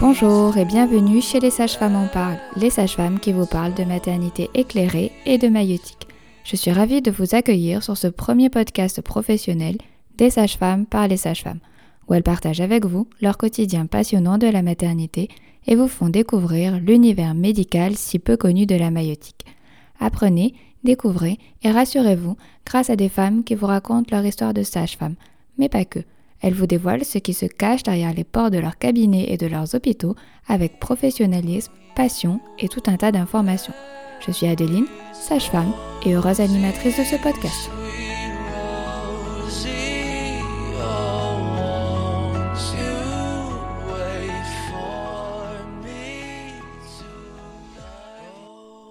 Bonjour et bienvenue chez Les Sages-Femmes en parlent, les sages-femmes qui vous parlent de maternité éclairée et de maïeutique. Je suis ravie de vous accueillir sur ce premier podcast professionnel des sages-femmes par les sages-femmes, où elles partagent avec vous leur quotidien passionnant de la maternité et vous font découvrir l'univers médical si peu connu de la maïeutique. Apprenez, découvrez et rassurez-vous grâce à des femmes qui vous racontent leur histoire de sage-femme, mais pas que. Elles vous dévoilent ce qui se cache derrière les portes de leurs cabinets et de leurs hôpitaux avec professionnalisme, passion et tout un tas d'informations. Je suis Adeline, sage-femme et heureuse animatrice de ce podcast.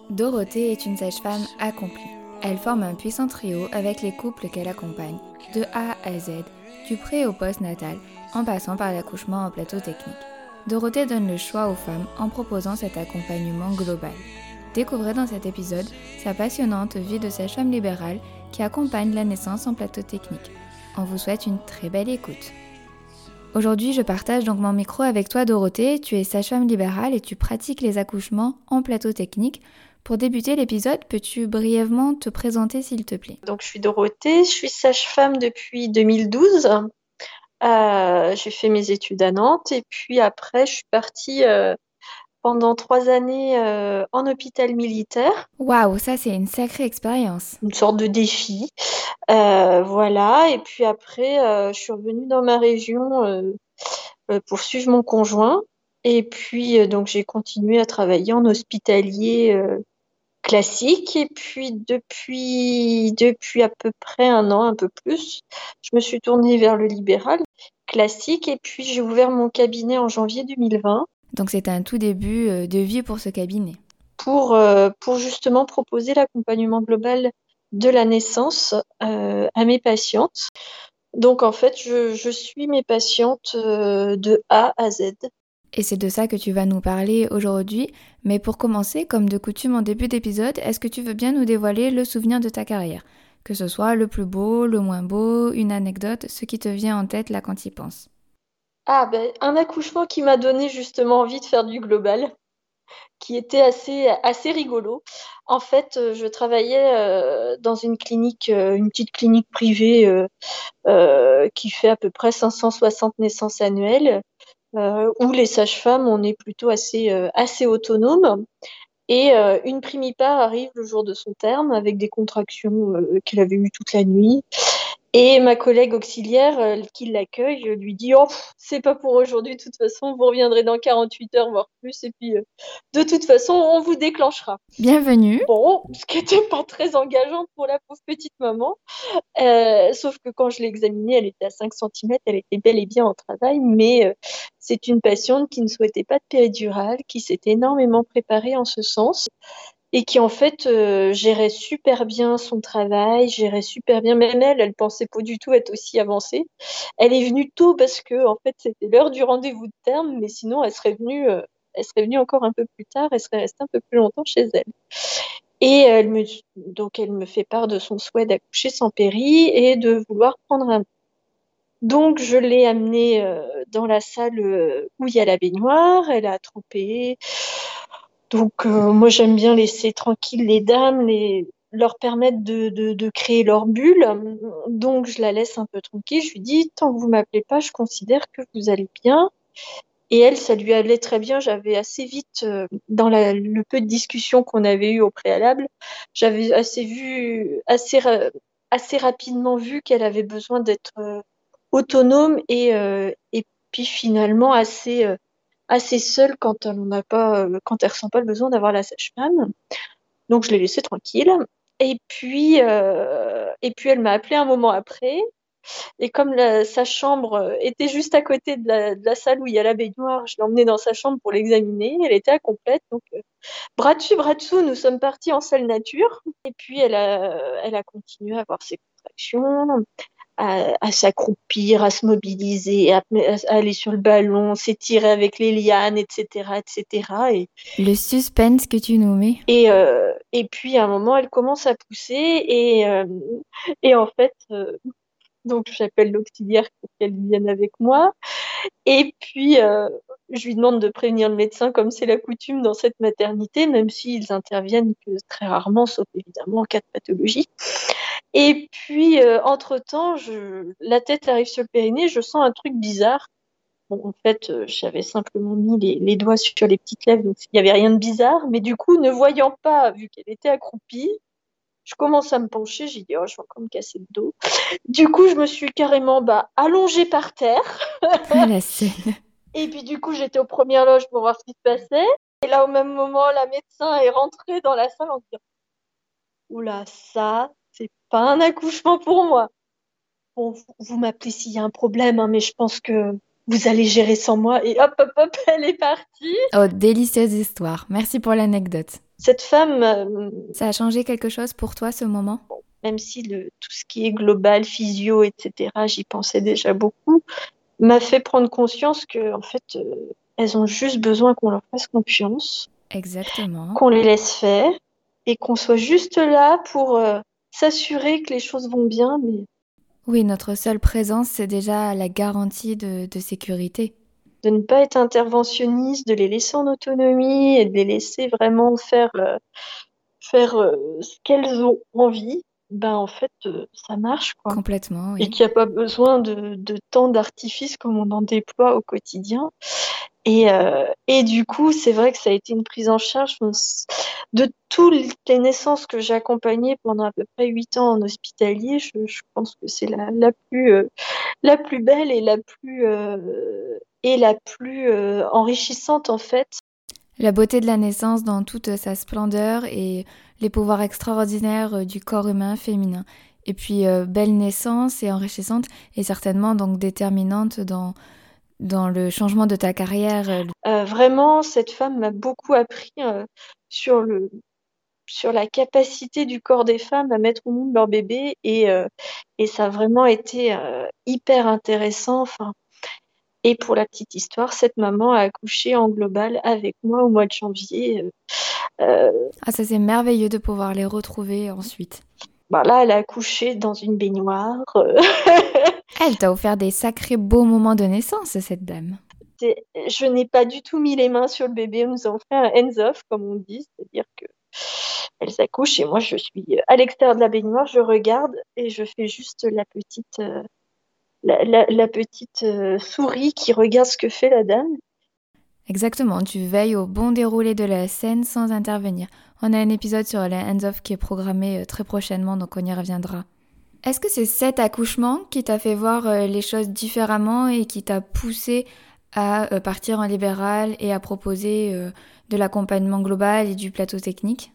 Dorothée est une sage-femme accomplie. Elle forme un puissant trio avec les couples qu'elle accompagne, de A à Z, du pré au post-natal, en passant par l'accouchement en plateau technique. Dorothée donne le choix aux femmes en proposant cet accompagnement global. Découvrez dans cet épisode sa passionnante vie de sage-femme libérale qui accompagne la naissance en plateau technique. On vous souhaite une très belle écoute. Aujourd'hui, je partage donc mon micro avec toi, Dorothée. Tu es sage-femme libérale et tu pratiques les accouchements en plateau technique. Pour débuter l'épisode, peux-tu brièvement te présenter, s'il te plaît? Donc, je suis Dorothée, je suis sage-femme depuis 2012. Euh, j'ai fait mes études à Nantes et puis après, je suis partie euh, pendant trois années euh, en hôpital militaire, Waouh, ça c'est une sacrée expérience. une sorte de défi. Voilà, et puis après, je suis revenue dans ma région pour suivre mon conjoint. Et puis, donc, j'ai continué à travailler en hospitalier classique. Et puis, depuis, depuis à peu près un an, un peu plus, je me suis tournée vers le libéral classique. Et puis, j'ai ouvert mon cabinet en janvier 2020 Donc c'est un tout début euh, de vie pour ce cabinet. pour, euh, pour justement proposer l'accompagnement global de la naissance euh, à mes patientes. Donc, en fait, je, je suis mes patientes euh, de A à Z. Et c'est de ça que tu vas nous parler aujourd'hui. Mais pour commencer, comme de coutume en début d'épisode, est-ce que tu veux bien nous dévoiler le souvenir de ta carrière? Que ce soit le plus beau, le moins beau, une anecdote, ce qui te vient en tête là quand tu y penses. Ah, ben, un accouchement qui m'a donné justement envie de faire du global, qui était assez, rigolo. En fait, euh, je travaillais euh, dans une clinique, euh, une petite clinique privée qui fait à peu près 560 naissances annuelles, où les sages-femmes, on est plutôt assez, euh, assez autonomes. Et euh, une primipare arrive le jour de son terme avec des contractions euh, qu'elle avait eues toute la nuit. Et ma collègue auxiliaire euh, qui l'accueille euh, lui dit Oh, c'est pas pour aujourd'hui, de toute façon, vous reviendrez dans 48 heures, voire plus, et puis euh, de toute façon, on vous déclenchera. Bienvenue Bon, ce qui n'était pas très engageant pour la pauvre petite maman. Euh, sauf que quand je l'ai examinée, elle était à 5 cm, elle était bel et bien en travail, mais euh, c'est une patiente qui ne souhaitait pas de péridurale, qui s'était énormément préparée en ce sens et qui en fait euh, gérait super bien son travail, gérait super bien, même elle, elle pensait pas du tout être aussi avancée. Elle est venue tôt parce que en fait c'était l'heure du rendez-vous de terme, mais sinon elle serait venue, euh, elle serait venue encore un peu plus tard, elle serait restée un peu plus longtemps chez elle. Et elle me, donc elle me fait part de son souhait d'accoucher sans péri et de vouloir prendre un donc, je l'ai amenée euh, dans la salle où il y a la baignoire. Elle a trempé. Donc, euh, moi, j'aime bien laisser tranquilles les dames, leur permettre de, créer leur bulle. Donc, je la laisse un peu tranquille. Je lui dis, tant que vous m'appelez pas, je considère que vous allez bien. Et elle, ça lui allait très bien. J'avais assez vite, euh, dans le peu de discussion qu'on avait eu au préalable, j'avais assez vu, assez, assez rapidement vu qu'elle avait besoin d'être euh, autonome et, puis finalement assez, assez seule quand elle n'a pas, euh, quand elle ressent pas le besoin d'avoir la sage-femme. Donc je l'ai laissée tranquille. Et puis, euh, et puis elle m'a appelé un moment après. Et comme sa chambre euh, était juste à côté de la, salle où il y a la baignoire, je l'ai emmenée dans sa chambre pour l'examiner. Elle était incomplète. Donc, euh, bras dessus, bras dessous, nous sommes partis en salle nature. Et puis, elle a, elle a continué à avoir ses contractions. À, à s'accroupir, à se mobiliser, à, à aller sur le ballon, s'étirer avec les lianes, etc., etc. Et, Le suspense que tu nous mets. et, euh, et puis à un moment, elle commence à pousser et, euh, et en fait, euh, donc j'appelle l'auxiliaire pour qu'elle vienne avec moi. Et puis je lui demande de prévenir le médecin comme c'est la coutume dans cette maternité, même s'ils interviennent que très rarement, sauf évidemment en cas de pathologie. Et puis euh, entre-temps, je... la tête arrive sur le périnée, je sens un truc bizarre. Bon, en fait, euh, j'avais simplement mis les, les doigts sur les petites lèvres, donc il n'y avait rien de bizarre. Mais du coup, ne voyant pas, vu qu'elle était accroupie, je commence à me pencher. J'ai dit, oh, je vais encore me casser le dos. Du coup, je me suis carrément bah, allongée par terre. Ah, la scène. Et puis, du coup, j'étais aux premières loges pour voir ce qui se passait. Et là, au même moment, la médecin est rentrée dans la salle en disant, oula, ça, c'est pas un accouchement pour moi. Bon, vous, vous m'appelez s'il y a un problème, hein, mais je pense que vous allez gérer sans moi. Et hop, hop, hop, elle est partie. Oh, délicieuse histoire. Merci pour l'anecdote. Cette femme, euh, Ça a changé quelque chose pour toi ce moment? même si le, tout ce qui est global, physio, etc., j'y pensais déjà beaucoup, m'a fait prendre conscience que, en fait, euh, elles ont juste besoin qu'on leur fasse confiance, Exactement. qu'on les laisse faire et qu'on soit juste là pour euh, s'assurer que les choses vont bien, mais Oui, notre seule présence, c'est déjà la garantie de, de sécurité. de ne pas être interventionniste, de les laisser en autonomie et de les laisser vraiment faire, euh, faire euh, ce qu'elles ont envie, ben en fait, euh, ça marche, quoi. Complètement, et oui. qu'il n'y a pas besoin de, de tant d'artifices comme on en déploie au quotidien. Et, euh, et du coup, c'est vrai que ça a été une prise en charge de toutes les naissances que j'ai accompagnées pendant à peu près huit ans en hospitalier. Je, je pense que c'est la, la plus euh, la plus belle et la plus et la plus enrichissante en fait. La beauté de la naissance dans toute sa splendeur et les pouvoirs extraordinaires euh, du corps humain féminin. Et puis, euh, belle naissance et enrichissante et certainement donc déterminante dans, dans le changement de ta carrière. euh, vraiment, cette femme m'a beaucoup appris sur le sur la capacité du corps des femmes à mettre au monde leur bébé et, et ça a vraiment été hyper intéressant. Enfin, et pour la petite histoire, cette maman a accouché en global avec moi au mois de janvier. Euh, euh, Ah, ça c'est merveilleux de pouvoir les retrouver ensuite. bah là, elle a accouché dans une baignoire. euh, Elle t'a offert des sacrés beaux moments de naissance, cette dame. je n'ai pas du tout mis les mains sur le bébé. Nous avons fait un hands-off, comme on dit, c'est-à-dire que elles accouchent et moi je suis à l'extérieur de la baignoire, je regarde et je fais juste la petite, euh, la, petite euh, souris qui regarde ce que fait la dame. Exactement, tu veilles au bon déroulé de la scène sans intervenir. On a un épisode sur les hands-off qui est programmé euh, très prochainement, donc on y reviendra. Est-ce que c'est cet accouchement qui t'a fait voir euh, les choses différemment et qui t'a poussé à partir en libéral et à proposer de l'accompagnement global et du plateau technique?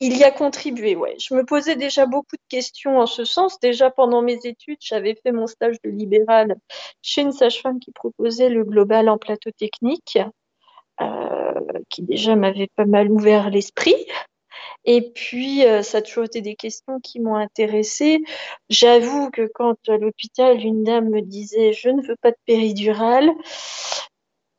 Il y a contribué, ouais. Je me posais déjà beaucoup de questions en ce sens. Déjà pendant mes études, j'avais fait mon stage de libéral chez une sage-femme qui proposait le global en plateau technique, euh, qui déjà m'avait pas mal ouvert l'esprit. Et puis, euh, ça a toujours été des questions qui m'ont intéressée. J'avoue que quand à l'hôpital, une dame me disait je ne veux pas de péridurale,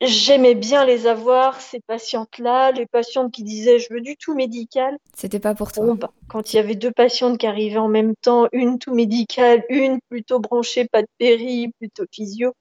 j'aimais bien les avoir, ces patientes-là, les patientes qui disaient je veux du tout médical. C'était pas pour toi. Bon, bah, quand il y avait deux patientes qui arrivaient en même temps, une tout médicale, une plutôt branchée, pas de péri, plutôt physio,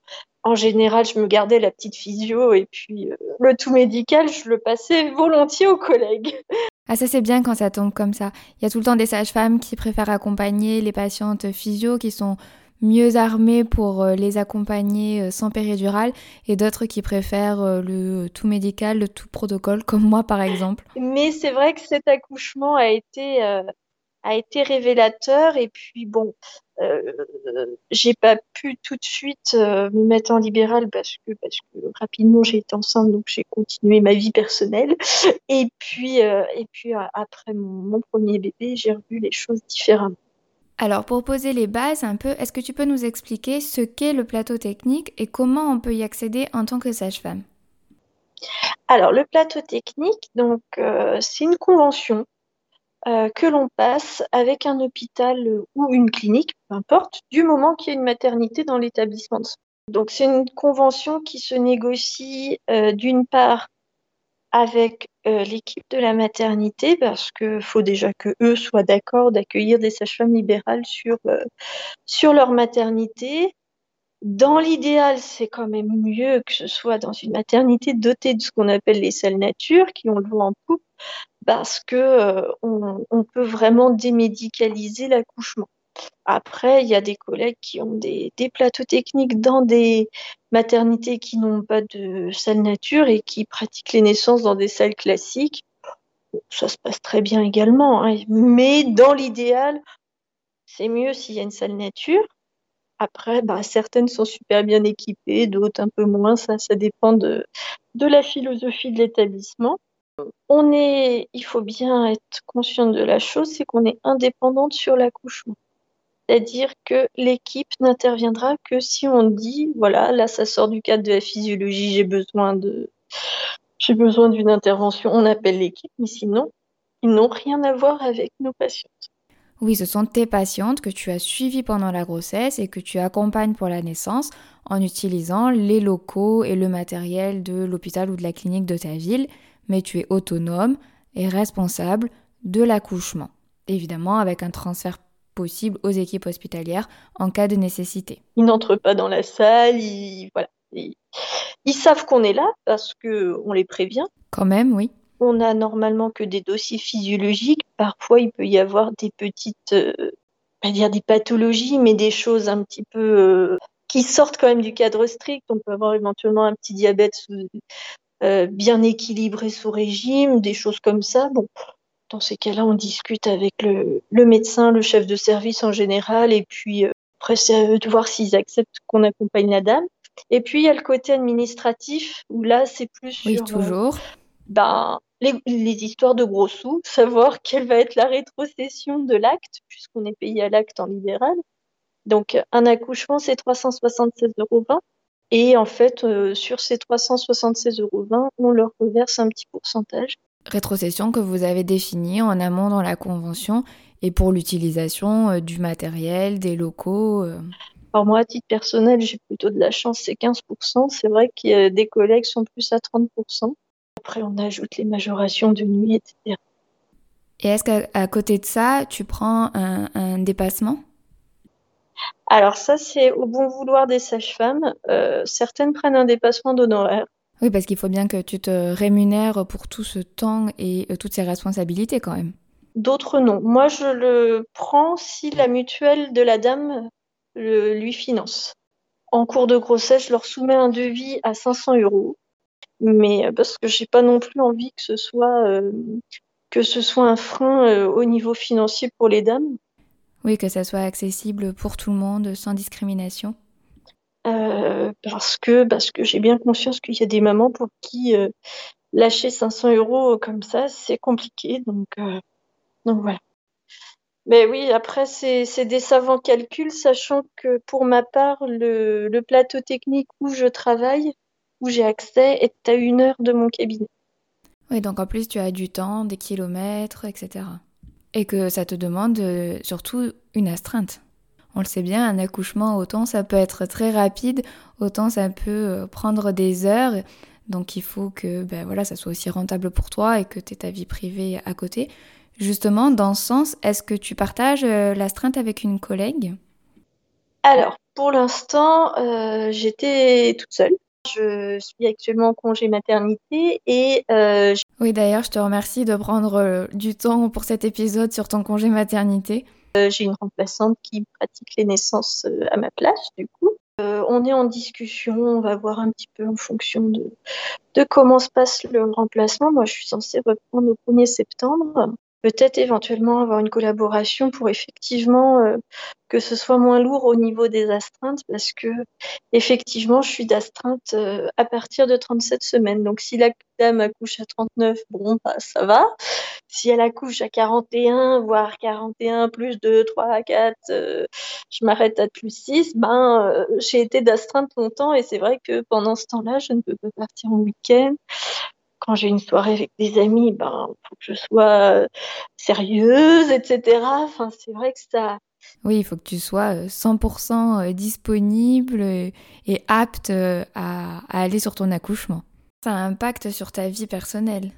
en général, je me gardais la petite physio et puis euh, le tout médical, je le passais volontiers aux collègues. Ah ça c'est bien quand ça tombe comme ça. Il y a tout le temps des sages-femmes qui préfèrent accompagner les patientes physio qui sont mieux armées pour euh, les accompagner euh, sans péridurale et d'autres qui préfèrent euh, le tout médical, le tout protocole comme moi par exemple. Mais c'est vrai que cet accouchement a été, révélateur et puis bon, euh, j'ai pas pu tout de suite me mettre en libéral parce que, rapidement j'ai été enceinte donc j'ai continué ma vie personnelle et puis, après mon, mon premier bébé j'ai revu les choses différemment. Alors pour poser les bases un peu, est-ce que tu peux nous expliquer ce qu'est le plateau technique et comment on peut y accéder en tant que sage-femme? Alors le plateau technique donc euh, c'est une convention euh, que l'on passe avec un hôpital ou une clinique, peu importe, du moment qu'il y a une maternité dans l'établissement de soins. Donc c'est une convention qui se négocie euh, d'une part avec euh, l'équipe de la maternité parce que faut déjà que eux soient d'accord d'accueillir des sages-femmes libérales sur euh, sur leur maternité. Dans l'idéal, c'est quand même mieux que ce soit dans une maternité dotée de ce qu'on appelle les salles nature, qui ont le vent en poupe, parce que euh, on, on peut vraiment démédicaliser l'accouchement. Après, il y a des collègues qui ont des, plateaux techniques dans des maternités qui n'ont pas de salle nature et qui pratiquent les naissances dans des salles classiques. Ça se passe très bien également, hein. mais dans l'idéal, c'est mieux s'il y a une salle nature. Après, bah, certaines sont super bien équipées, d'autres un peu moins. Ça, ça dépend de, de la philosophie de l'établissement. On est, il faut bien être conscient de la chose, c'est qu'on est indépendante sur l'accouchement. C'est-à-dire que l'équipe n'interviendra que si on dit, voilà, là, ça sort du cadre de la physiologie, j'ai besoin de, j'ai besoin d'une intervention, on appelle l'équipe, mais sinon, ils n'ont rien à voir avec nos patientes. Oui, ce sont tes patientes que tu as suivies pendant la grossesse et que tu accompagnes pour la naissance en utilisant les locaux et le matériel de l'hôpital ou de la clinique de ta ville, mais tu es autonome et responsable de l'accouchement. Évidemment, avec un transfert possible aux équipes hospitalières en cas de nécessité. Ils n'entrent pas dans la salle, ils, voilà. Ils, ils savent qu'on est là parce que on les prévient. Quand même, oui. On a normalement que des dossiers physiologiques. Parfois, il peut y avoir des petites, euh, pas dire des pathologies, mais des choses un petit peu euh, qui sortent quand même du cadre strict. On peut avoir éventuellement un petit diabète sous, euh, bien équilibré sous régime, des choses comme ça. Bon, dans ces cas-là, on discute avec le, le, médecin, le chef de service en général, et puis euh, après, c'est à eux de voir s'ils acceptent qu'on accompagne la dame. Et puis, il y a le côté administratif, où là, c'est plus oui, sur toujours. Euh, ben, les, les, histoires de gros sous, savoir quelle va être la rétrocession de l'acte, puisqu'on est payé à l'acte en libéral. Donc, un accouchement, c'est 376,20 euros. Et en fait, euh, sur ces 376,20 euros, on leur reverse un petit pourcentage rétrocession que vous avez définie en amont dans la convention et pour l'utilisation euh, du matériel, des locaux euh. Alors moi, à titre personnel, j'ai plutôt de la chance, c'est 15%. C'est vrai qu'il y a des collègues sont plus à 30%. Après, on ajoute les majorations de nuit, etc. Et est-ce qu'à côté de ça, tu prends un, un dépassement? Alors ça, c'est au bon vouloir des sages-femmes. Euh, certaines prennent un dépassement d'honoraires. Oui, parce qu'il faut bien que tu te rémunères pour tout ce temps et euh, toutes ces responsabilités quand même. D'autres non. Moi, je le prends si la mutuelle de la dame le, lui finance. En cours de grossesse, je leur soumets un devis à 500 euros, mais parce que j'ai pas non plus envie que ce soit euh, que ce soit un frein euh, au niveau financier pour les dames. Oui, que ça soit accessible pour tout le monde, sans discrimination. Euh, parce que parce que j'ai bien conscience qu'il y a des mamans pour qui euh, lâcher 500 euros comme ça c'est compliqué. Donc euh, donc voilà. Mais oui après c'est des savants calculs sachant que pour ma part le plateau technique où je travaille où j'ai accès est à une heure de mon cabinet. Oui donc en plus tu as du temps des kilomètres etc et que ça te demande surtout une astreinte on le sait bien, un accouchement, autant ça peut être très rapide, autant ça peut euh, prendre des heures. Donc il faut que ben voilà, ça soit aussi rentable pour toi et que tu aies ta vie privée à côté. Justement, dans ce sens, est-ce que tu partages euh, l'astreinte avec une collègue? Alors, pour l'instant, euh, j'étais toute seule. Je suis actuellement en congé maternité et... Euh, oui, d'ailleurs, je te remercie de prendre du temps pour cet épisode sur ton congé maternité. Euh, j'ai une remplaçante qui pratique les naissances euh, à ma place, du coup. Euh, on est en discussion, on va voir un petit peu en fonction de, de comment se passe le remplacement. Moi, je suis censée reprendre au 1er septembre peut-être éventuellement avoir une collaboration pour effectivement euh, que ce soit moins lourd au niveau des astreintes parce que effectivement je suis d'astreinte euh, à partir de 37 semaines. Donc si la dame accouche à 39 bon bah, ça va. Si elle accouche à 41 voire 41 plus 2 3 4 euh, je m'arrête à plus 6 ben euh, j'ai été d'astreinte longtemps. Et c'est vrai que pendant ce temps-là je ne peux pas partir en week-end quand j'ai une soirée avec des amis, ben, faut que je sois sérieuse, etc. Enfin, c'est vrai que ça. Oui, il faut que tu sois 100% disponible et apte à, aller sur ton accouchement. Ça impacte sur ta vie personnelle.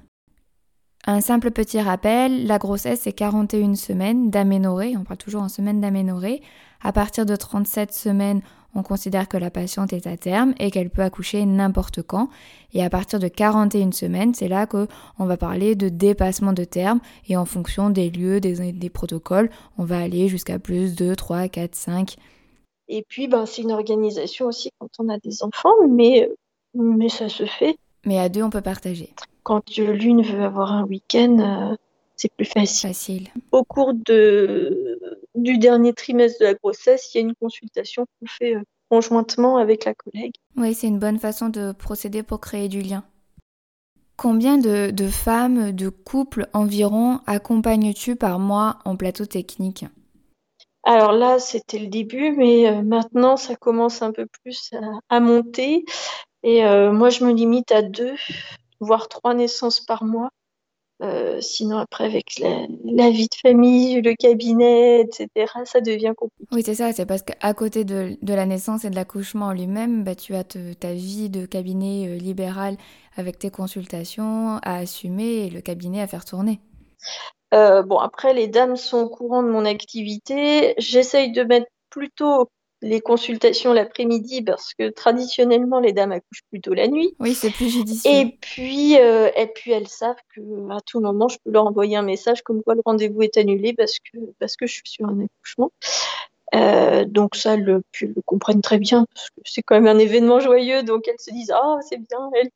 Un simple petit rappel, la grossesse c'est 41 semaines d'aménorrhée, on parle toujours en semaines d'aménorrhée. À partir de 37 semaines, on considère que la patiente est à terme et qu'elle peut accoucher n'importe quand. Et à partir de 41 semaines, c'est là qu'on va parler de dépassement de terme et en fonction des lieux, des, protocoles, on va aller jusqu'à plus de 3, 4, 5. Et puis, ben, c'est une organisation aussi quand on a des enfants, mais, mais ça se fait. Mais à deux, on peut partager. Quand l'une veut avoir un week-end, euh, c'est plus facile. facile. Au cours de, du dernier trimestre de la grossesse, il y a une consultation qu'on fait euh, conjointement avec la collègue. Oui, c'est une bonne façon de procéder pour créer du lien. Combien de, de femmes, de couples environ accompagnes-tu par mois en plateau technique? Alors là, c'était le début, mais euh, maintenant, ça commence un peu plus à, monter. Et euh, moi, je me limite à deux, voire trois naissances par mois. Euh, sinon, après, avec la, vie de famille, le cabinet, etc., ça devient compliqué. Oui, c'est ça. C'est parce qu'à côté de, la naissance et de l'accouchement en lui-même, bah, tu as ta vie de cabinet euh, libéral avec tes consultations à assumer et le cabinet à faire tourner. Euh, bon, après, les dames sont au courant de mon activité. J'essaye de mettre plutôt les consultations l'après-midi parce que traditionnellement les dames accouchent plutôt la nuit. Oui, c'est plus judicieux. Et puis, euh, et puis elles savent que à tout moment je peux leur envoyer un message comme quoi le rendez-vous est annulé parce que parce que je suis sur un accouchement. Euh, donc ça, elles le, le, comprennent très bien parce que c'est quand même un événement joyeux, donc elles se disent ah c'est bien, elle,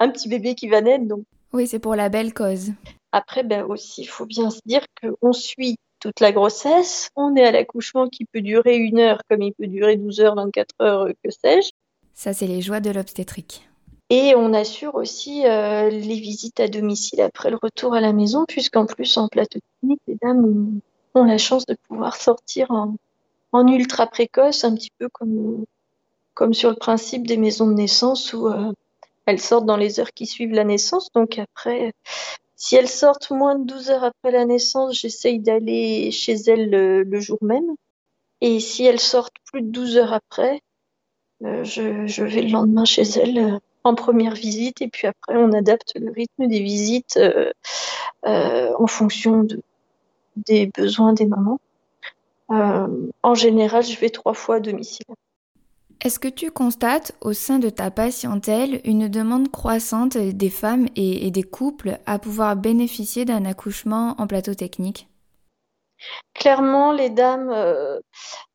un petit bébé qui va naître, donc. Oui, c'est pour la belle cause. Après, ben aussi, il faut bien se dire qu'on suit toute la grossesse. On est à l'accouchement qui peut durer une heure comme il peut durer 12 heures, 24 heures, que sais-je. Ça, c'est les joies de l'obstétrique. Et on assure aussi euh, les visites à domicile après le retour à la maison, puisqu'en plus, en plateau technique, les dames ont, la chance de pouvoir sortir en, ultra précoce, un petit peu comme, comme sur le principe des maisons de naissance où euh, elles sortent dans les heures qui suivent la naissance. Donc après, si elles sortent moins de 12 heures après la naissance, j'essaye d'aller chez elles le, jour même. Et si elles sortent plus de 12 heures après, euh, je, vais le lendemain chez elles euh, en première visite. Et puis après, on adapte le rythme des visites euh, en fonction des besoins des mamans. en général, je vais trois fois à domicile. Est-ce que tu constates au sein de ta patientèle une demande croissante des femmes et, des couples à pouvoir bénéficier d'un accouchement en plateau technique? Clairement, les dames, euh,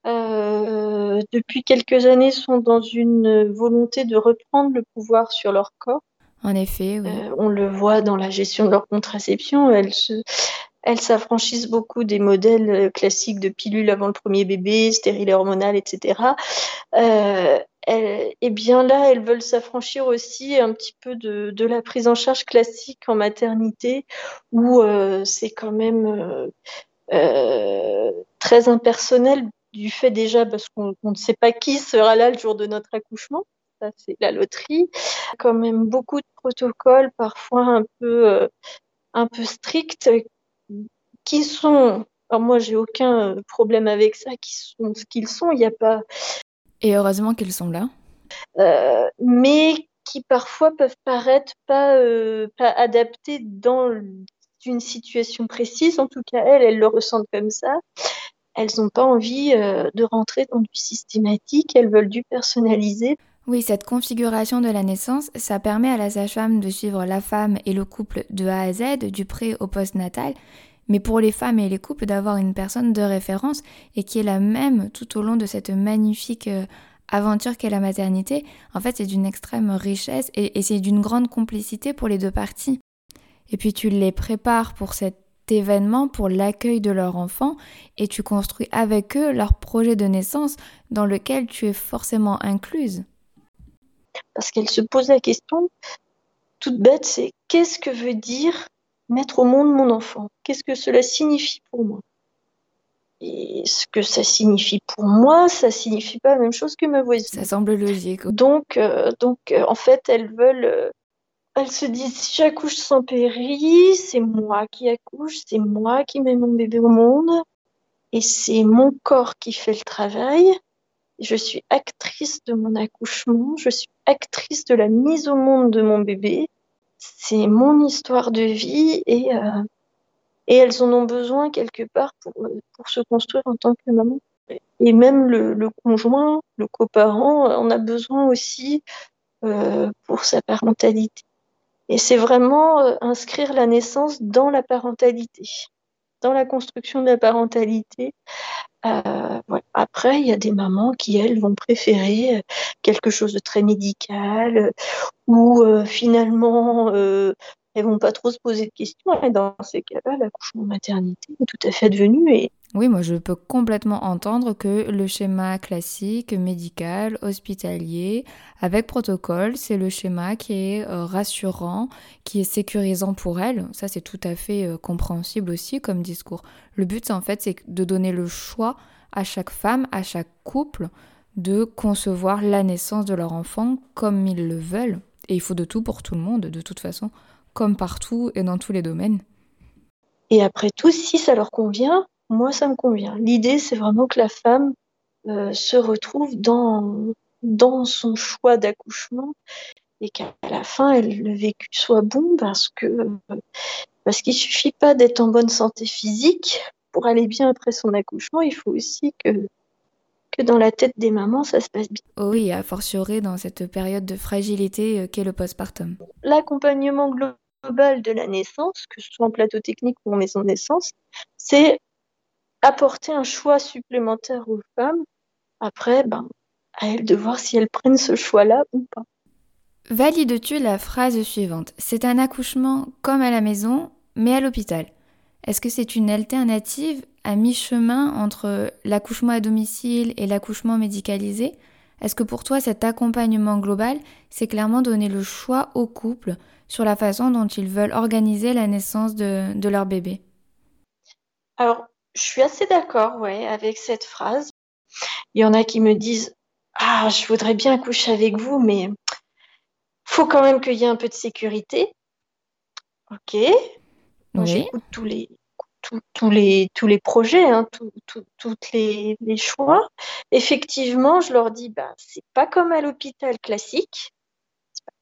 euh, depuis quelques années, sont dans une volonté de reprendre le pouvoir sur leur corps. En effet, oui. Euh, on le voit dans la gestion de leur contraception. Elles se, elles s'affranchissent beaucoup des modèles euh, classiques de pilules avant le premier bébé, stériles hormonales, etc. Euh, et bien là, elles veulent s'affranchir aussi un petit peu de, la prise en charge classique en maternité, où euh, c'est quand même très impersonnel du fait déjà parce qu'on ne sait pas qui sera là le jour de notre accouchement. Ça, c'est la loterie. Quand même beaucoup de protocoles, parfois un peu, un peu stricts, qui sont, alors moi j'ai aucun problème avec ça, qui sont ce qu'ils sont, il n'y a pas. Et heureusement qu'ils sont là. Euh, mais qui parfois peuvent paraître pas, euh, pas adaptés dans une situation précise. En tout cas, elles, elles le ressentent comme ça. Elles n'ont pas envie euh, de rentrer dans du systématique, elles veulent du personnalisé. Oui, cette configuration de la naissance, ça permet à la sage-femme de suivre la femme et le couple de A à Z, du pré au post-natal, mais pour les femmes et les couples d'avoir une personne de référence et qui est la même tout au long de cette magnifique euh, aventure qu'est la maternité, en fait c'est d'une extrême richesse et, c'est d'une grande complicité pour les deux parties. Et puis tu les prépares pour cet événement, pour l'accueil de leur enfant, et tu construis avec eux leur projet de naissance dans lequel tu es forcément incluse. Parce qu'elle se pose la question, toute bête, c'est qu'est-ce que veut dire mettre au monde mon enfant. Qu'est-ce que cela signifie pour moi? Et ce que ça signifie pour moi, ça signifie pas la même chose que ma voisine. Ça semble logique. Donc, euh, donc euh, en fait, elles veulent, elles se disent si j'accouche sans péri, c'est moi qui accouche, c'est moi qui mets mon bébé au monde, et c'est mon corps qui fait le travail. Je suis actrice de mon accouchement, je suis actrice de la mise au monde de mon bébé. C'est mon histoire de vie et, euh, et elles en ont besoin quelque part pour, euh, pour se construire en tant que maman. Et même le, conjoint, le coparent, en a besoin aussi euh, pour sa parentalité. Et c'est vraiment euh, inscrire la naissance dans la parentalité, dans la construction de la parentalité. Euh. Après, il y a des mamans qui, elles, vont préférer euh, quelque chose de très médical euh, ou euh, finalement, euh, elles vont pas trop se poser de questions. Dans ces cas-là, l'accouchement maternité est tout à fait devenu et Oui, moi je peux complètement entendre que le schéma classique, médical, hospitalier, avec protocole, c'est le schéma qui est euh, rassurant, qui est sécurisant pour elle. Ça, c'est tout à fait euh, compréhensible aussi comme discours. Le but, en fait, c'est de donner le choix à chaque femme, à chaque couple, de concevoir la naissance de leur enfant comme ils le veulent. Et il faut de tout pour tout le monde, de toute façon, comme partout et dans tous les domaines. Et après tout, si ça leur convient, moi, ça me convient. L'idée, c'est vraiment que la femme euh, se retrouve dans, dans son choix d'accouchement et qu'à la fin, elle, le vécu soit bon parce que parce qu'il suffit pas d'être en bonne santé physique pour aller bien après son accouchement. Il faut aussi que que dans la tête des mamans, ça se passe bien. Oh oui, a fortiori dans cette période de fragilité euh, qu'est le postpartum. L'accompagnement global de la naissance, que ce soit en plateau technique ou en maison de naissance, c'est apporter un choix supplémentaire aux femmes. Après, ben, à elles de voir si elles prennent ce choix-là ou pas. Valides-tu la phrase suivante? C'est un accouchement comme à la maison, mais à l'hôpital. Est-ce que c'est une alternative à mi-chemin entre l'accouchement à domicile et l'accouchement médicalisé? Est-ce que pour toi cet accompagnement global, c'est clairement donner le choix aux couples sur la façon dont ils veulent organiser la naissance de, de leur bébé Alors, je suis assez d'accord ouais, avec cette phrase. Il y en a qui me disent Ah, je voudrais bien coucher avec vous, mais faut quand même qu'il y ait un peu de sécurité. Ok. Moi, Oui. j'écoute tous les, tous, tous les, tous les projets, hein, tous tous- toutes les, les choix. Effectivement, je leur dis bah, c'est pas comme à l'hôpital classique.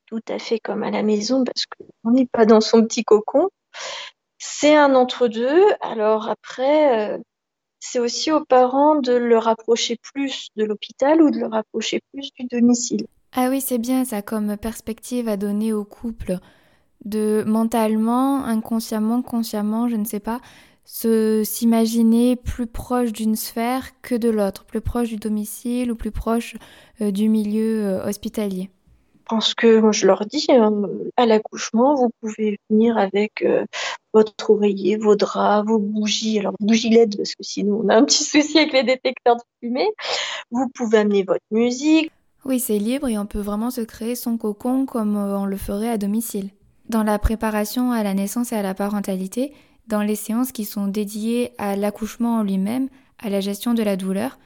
Tout à fait comme à la maison parce qu'on n'est pas dans son petit cocon. C'est un entre-deux. Alors après, euh, c'est aussi aux parents de le rapprocher plus de l'hôpital ou de le rapprocher plus du domicile. Ah oui, c'est bien ça comme perspective à donner au couple de mentalement, inconsciemment, consciemment, je ne sais pas, se s'imaginer plus proche d'une sphère que de l'autre, plus proche du domicile ou plus proche euh, du milieu euh, hospitalier. Pense que moi, je leur dis, hein, à l'accouchement, vous pouvez venir avec euh, votre oreiller, vos draps, vos bougies. Alors, bougies LED, parce que sinon, on a un petit souci avec les détecteurs de fumée. Vous pouvez amener votre musique. Oui, c'est libre et on peut vraiment se créer son cocon comme euh, on le ferait à domicile. Dans la préparation à la naissance et à la parentalité, dans les séances qui sont dédiées à l'accouchement en lui-même, à la gestion de la douleur,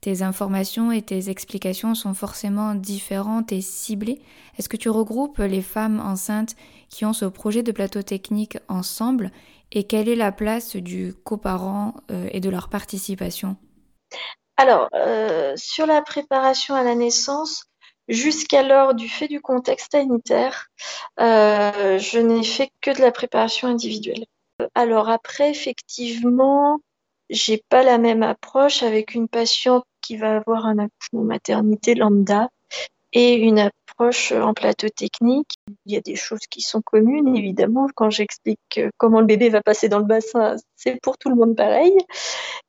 tes informations et tes explications sont forcément différentes et ciblées. Est-ce que tu regroupes les femmes enceintes qui ont ce projet de plateau technique ensemble et quelle est la place du coparent euh, et de leur participation? Alors, euh, sur la préparation à la naissance, jusqu'alors, du fait du contexte sanitaire, euh, je n'ai fait que de la préparation individuelle. Alors après, effectivement, j'ai pas la même approche avec une patiente qui va avoir un accouchement maternité lambda et une approche en plateau technique. Il y a des choses qui sont communes, évidemment. Quand j'explique euh, comment le bébé va passer dans le bassin, c'est pour tout le monde pareil.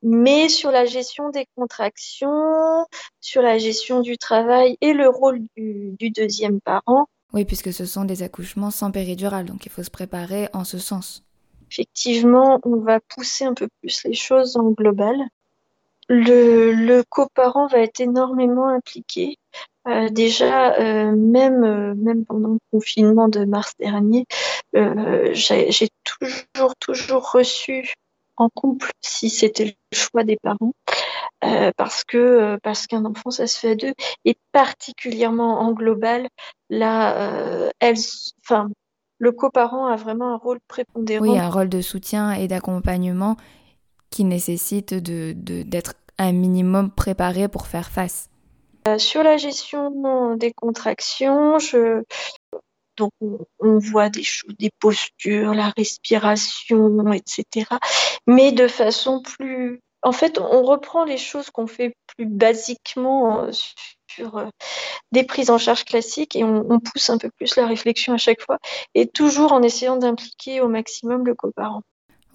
Mais sur la gestion des contractions, sur la gestion du travail et le rôle du, du deuxième parent, Oui, puisque ce sont des accouchements sans péridurale, donc il faut se préparer en ce sens. effectivement, on va pousser un peu plus les choses en global. Le, coparent va être énormément impliqué. Euh, déjà, euh, même, euh, même pendant le confinement de mars dernier, j'ai toujours, toujours reçu en couple, si c'était le choix des parents, parce que parce qu'un enfant, ça se fait à deux, et particulièrement en global, là, elles, enfin, le coparent a vraiment un rôle prépondérant. Oui, un rôle de soutien et d'accompagnement qui nécessite de, d'être un minimum préparé pour faire face. Euh, sur la gestion des contractions, je... donc on, voit des choses, des postures, la respiration, etc. Mais de façon plus, en fait, on reprend les choses qu'on fait plus basiquement euh, sur euh, des prises en charge classiques et on, pousse un peu plus la réflexion à chaque fois et toujours en essayant d'impliquer au maximum le coparent.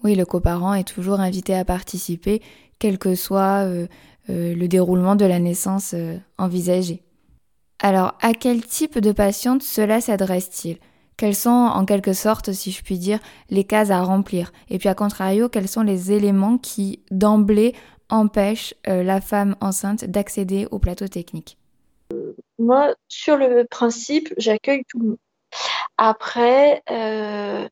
Oui, le coparent est toujours invité à participer, quel que soit euh, euh, le déroulement de la naissance envisagée. Alors, à quel type de patiente cela s'adresse-t-il? Quelles sont, en quelque sorte, si je puis dire, les cases à remplir? Et puis, à contrario, quels sont les éléments qui, d'emblée, empêchent la femme enceinte d'accéder au plateau technique? Moi, sur le principe, j'accueille tout le monde. Après, euh,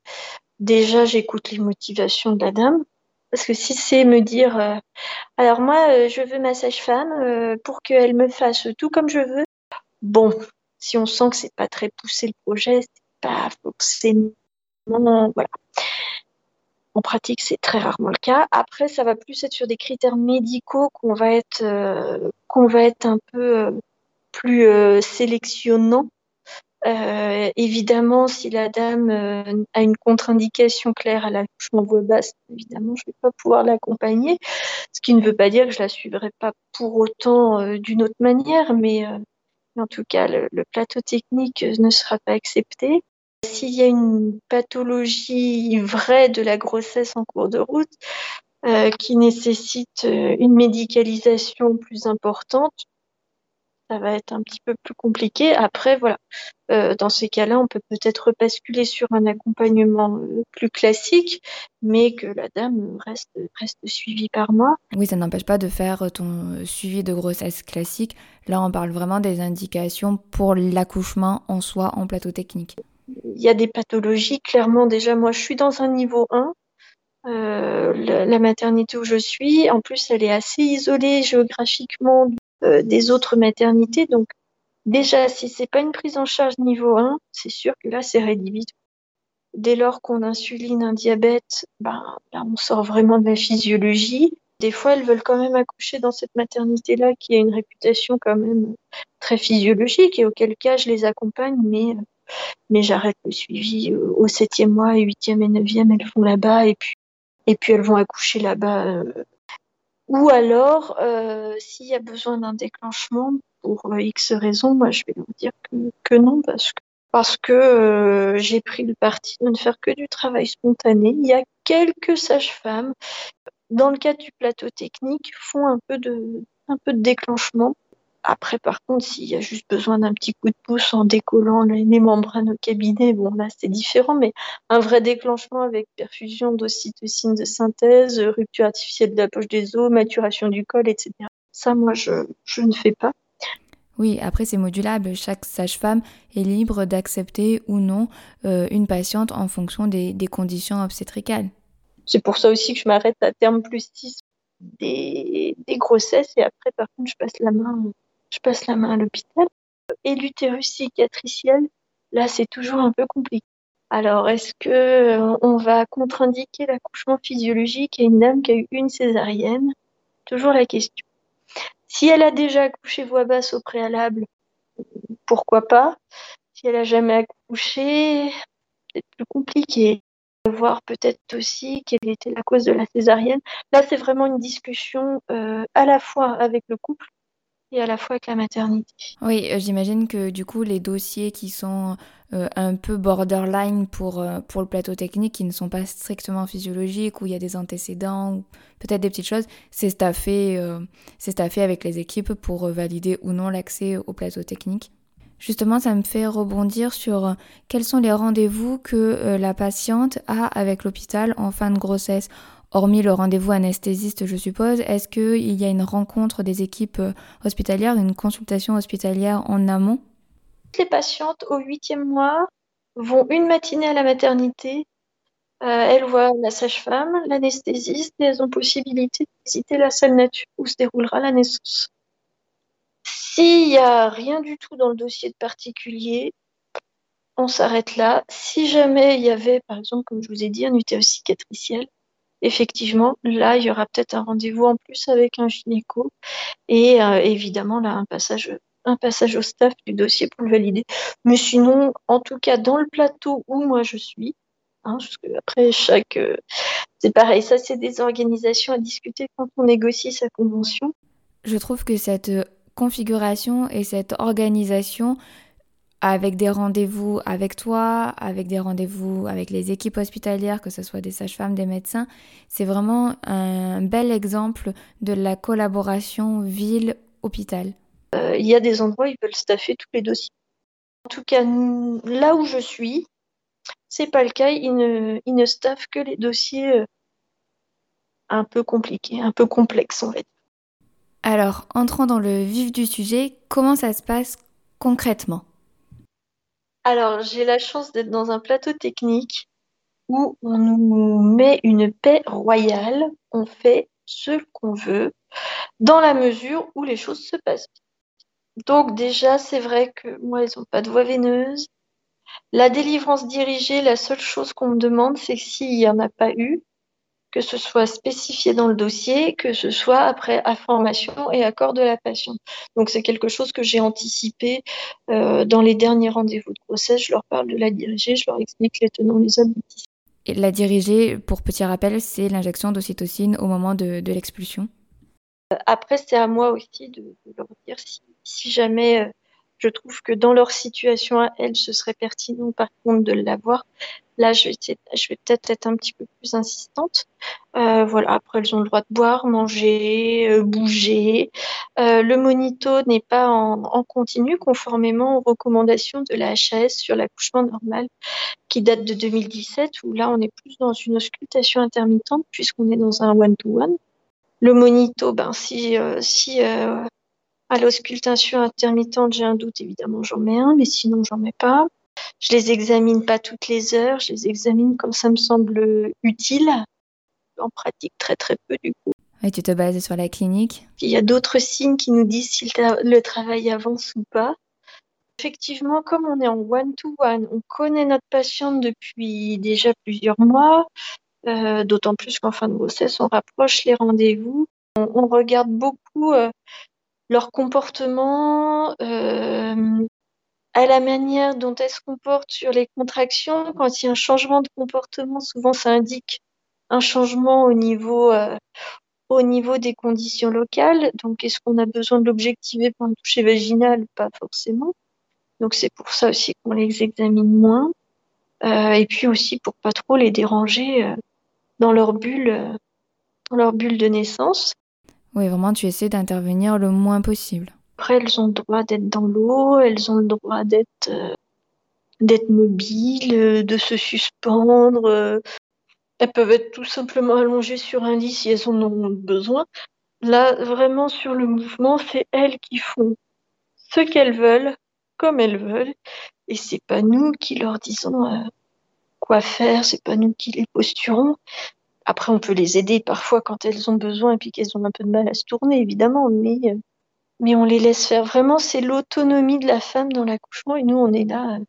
déjà, j'écoute les motivations de la dame. Parce que si c'est me dire, euh, alors moi, euh, je veux ma sage-femme pour qu'elle me fasse tout comme je veux, bon, si on sent que c'est pas très poussé le projet, c'est pas forcément, voilà. En pratique, c'est très rarement le cas. Après, ça va plus être sur des critères médicaux qu'on va être, qu'on va être un peu plus euh, sélectionnant. Euh, évidemment, si la dame euh, a une contre-indication claire à l'accouchement voix basse, évidemment, je ne vais pas pouvoir l'accompagner, ce qui ne veut pas dire que je la suivrai pas pour autant d'une autre manière, mais en tout cas, le, plateau technique ne sera pas accepté. S'il y a une pathologie vraie de la grossesse en cours de route, qui nécessite une médicalisation plus importante, ça va être un petit peu plus compliqué. Après, voilà, euh, dans ces cas-là, on peut peut-être basculer sur un accompagnement euh, plus classique, mais que la dame reste, reste suivie par moi. Oui, ça n'empêche pas de faire ton suivi de grossesse classique. Là, on parle vraiment des indications pour l'accouchement en soi en plateau technique. Il y a des pathologies, clairement, déjà, moi, je suis dans un niveau 1. Euh, la, la, maternité où je suis, en plus, elle est assez isolée géographiquement euh, des autres maternités. Donc, déjà, si c'est pas une prise en charge niveau 1, c'est sûr que là, c'est rédhibitoire. Dès lors qu'on insuline un diabète, ben, là, on sort vraiment de la physiologie. Des fois, elles veulent quand même accoucher dans cette maternité-là qui a une réputation quand même très physiologique et auquel cas je les accompagne, mais, mais j'arrête le suivi au septième mois, et huitième et neuvième, elles font là-bas et puis, et puis elles vont accoucher là-bas euh, ou alors, euh, s'il y a besoin d'un déclenchement pour euh, X raisons, moi je vais vous dire que, non, parce que, parce que euh, j'ai pris le parti de ne faire que du travail spontané. Il y a quelques sages-femmes, dans le cadre du plateau technique, font un peu de, un peu de déclenchement après, par contre, s'il y a juste besoin d'un petit coup de pouce en décollant les, membranes au cabinet, bon, là, c'est différent, mais un vrai déclenchement avec perfusion d'ocytocine de synthèse, rupture artificielle de la poche des os, maturation du col, etc. Ça, moi, je, ne fais pas. Oui, après c'est modulable. Chaque sage-femme est libre d'accepter ou non euh, une patiente en fonction des, conditions obstétricales. C'est pour ça aussi que je m'arrête à terme plus 6 des, des, grossesses et après, par contre, je passe la main je passe la main à l'hôpital. Et l'utérus cicatriciel, là, c'est toujours un peu compliqué. Alors, est-ce que euh, on va contre-indiquer l'accouchement physiologique à une dame qui a eu une césarienne? Toujours la question. Si elle a déjà accouché voix basse au préalable, pourquoi pas? Si elle a jamais accouché, c'est plus compliqué. Voir peut-être aussi quelle était la cause de la césarienne. Là, c'est vraiment une discussion euh, à la fois avec le couple et à la fois avec la maternité. Oui, euh, j'imagine que du coup, les dossiers qui sont euh, un peu borderline pour, euh, pour le plateau technique, qui ne sont pas strictement physiologiques, où il y a des antécédents, peut-être des petites choses, c'est staffé, c'est staffé avec les équipes pour valider ou non l'accès au plateau technique. Justement, ça me fait rebondir sur quels sont les rendez-vous que la patiente a avec l'hôpital en fin de grossesse hormis le rendez-vous anesthésiste, je suppose, est-ce qu'il y a une rencontre des équipes euh, hospitalières, une consultation hospitalière en amont? Les patientes au huitième mois vont une matinée à la maternité. Euh, elles voient la sage-femme, l'anesthésiste et elles ont possibilité de visiter la salle nature où se déroulera la naissance. S'il n'y a rien du tout dans le dossier de particulier, on s'arrête là. Si jamais il y avait, par exemple, comme je vous ai dit, un utérus cicatriciel, effectivement, là, il y aura peut-être un rendez-vous en plus avec un gynéco et euh, évidemment, là, un passage, un passage au staff du dossier pour le valider. Mais sinon, en tout cas, dans le plateau où moi je suis, hein, parce après, chaque. euh, c'est pareil, ça, c'est des organisations à discuter quand on négocie sa convention. Je trouve que cette configuration et cette organisation avec des rendez-vous avec toi, avec des rendez-vous avec les équipes hospitalières, que ce soit des sages-femmes, des médecins, c'est vraiment un bel exemple de la collaboration ville-hôpital. Euh, il y a des endroits où ils veulent staffer tous les dossiers. En tout cas, là où je suis, c'est pas le cas. Ils ne, ils ne staffent que les dossiers euh, un peu compliqués, un peu complexes, va dire. Alors, entrons dans le vif du sujet, comment ça se passe concrètement? Alors, j'ai la chance d'être dans un plateau technique où on nous met une paix royale. On fait ce qu'on veut dans la mesure où les choses se passent. Donc déjà, c'est vrai que moi, ils n'ont pas de voie veineuse. La délivrance dirigée, la seule chose qu'on me demande, c'est s'il n'y en a pas eu, que ce soit spécifié dans le dossier, que ce soit après information et accord de la patiente. Donc c'est quelque chose que j'ai anticipé euh, dans les derniers rendez-vous de grossesse. Je leur parle de la dirigée, je leur explique les tenants, les aboutissants. Et la dirigée, pour petit rappel, c'est l'injection d'ocytocine au moment de, de l'expulsion? Après, c'est à moi aussi de, de leur dire si, si jamais euh, je trouve que dans leur situation à elles, ce serait pertinent par contre de l'avoir. Là, je vais, peut-être être un petit peu plus insistante. Euh, voilà, après, elles ont le droit de boire, manger, euh, bouger. Euh, le monito n'est pas en, continu, conformément aux recommandations de la HAS sur l'accouchement normal, qui date de 2017, où là, on est plus dans une auscultation intermittente, puisqu'on est dans un one-to-one. Le monito, ben, si, si à l'auscultation intermittente, j'ai un doute, évidemment, j'en mets un, mais sinon, j'en mets pas. Je les examine pas toutes les heures, je les examine comme ça me semble utile. En pratique, très très peu du coup. Et tu te bases sur la clinique? Il y a d'autres signes qui nous disent si le, tra- le travail avance ou pas. Effectivement, comme on est en one-to-one, on connaît notre patiente depuis déjà plusieurs mois, euh, d'autant plus qu'en fin de grossesse, on rapproche les rendez-vous. On, on regarde beaucoup euh, leur comportement, euh, à la manière dont elles se comportent sur les contractions. Quand il y a un changement de comportement, souvent ça indique un changement au niveau, euh, au niveau des conditions locales. Donc, est-ce qu'on a besoin de l'objectiver par un toucher vaginal Pas forcément? Donc, c'est pour ça aussi qu'on les examine moins. Euh, et puis aussi pour pas trop les déranger euh, dans leur bulle, euh, dans leur bulle de naissance. Oui, vraiment, tu essaies d'intervenir le moins possible. Après, elles ont le droit d'être dans l'eau, elles ont le droit d'être euh, mobiles, euh, de se suspendre. euh. Elles peuvent être tout simplement allongées sur un lit si elles en ont besoin. Là, vraiment, sur le mouvement, c'est elles qui font ce qu'elles veulent, comme elles veulent. Et c'est pas nous qui leur disons quoi faire, c'est pas nous qui les posturons. Après, on peut les aider parfois quand elles ont besoin et puis qu'elles ont un peu de mal à se tourner, évidemment, mais, euh, mais on les laisse faire. Vraiment, c'est l'autonomie de la femme dans l'accouchement et nous, on est là euh,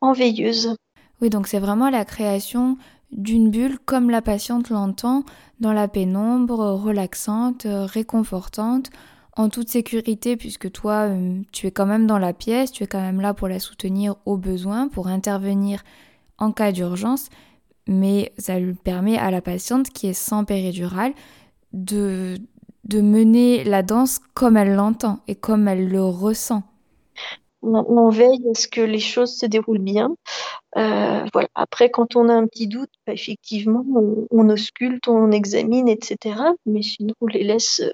en veilleuse. Oui, donc c'est vraiment la création d'une bulle comme la patiente l'entend, dans la pénombre, relaxante, euh, réconfortante, en toute sécurité, puisque toi, tu es quand même dans la pièce, tu es quand même là pour la soutenir au besoin, pour intervenir en cas d'urgence, mais ça lui permet à la patiente qui est sans péridurale de, de mener la danse comme elle l'entend et comme elle le ressent. On, veille à ce que les choses se déroulent bien? Euh, voilà. Après, quand on a un petit doute, bah, effectivement, on, on ausculte, on examine, etc. Mais sinon, on les laisse, euh,